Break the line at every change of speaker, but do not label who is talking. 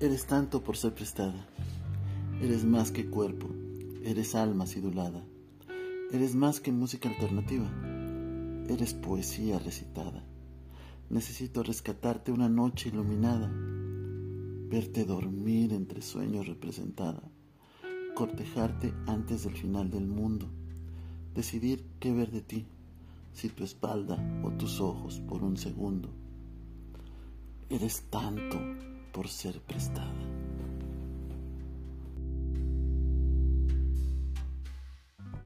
Eres tanto por ser prestada. Eres más que cuerpo, eres alma sidulada. Eres más que música alternativa. Eres poesía recitada. Necesito rescatarte una noche iluminada, verte dormir entre sueños representada, cortejarte antes del final del mundo, decidir qué ver de ti, si tu espalda o tus ojos por un segundo. Eres tanto por ser prestada.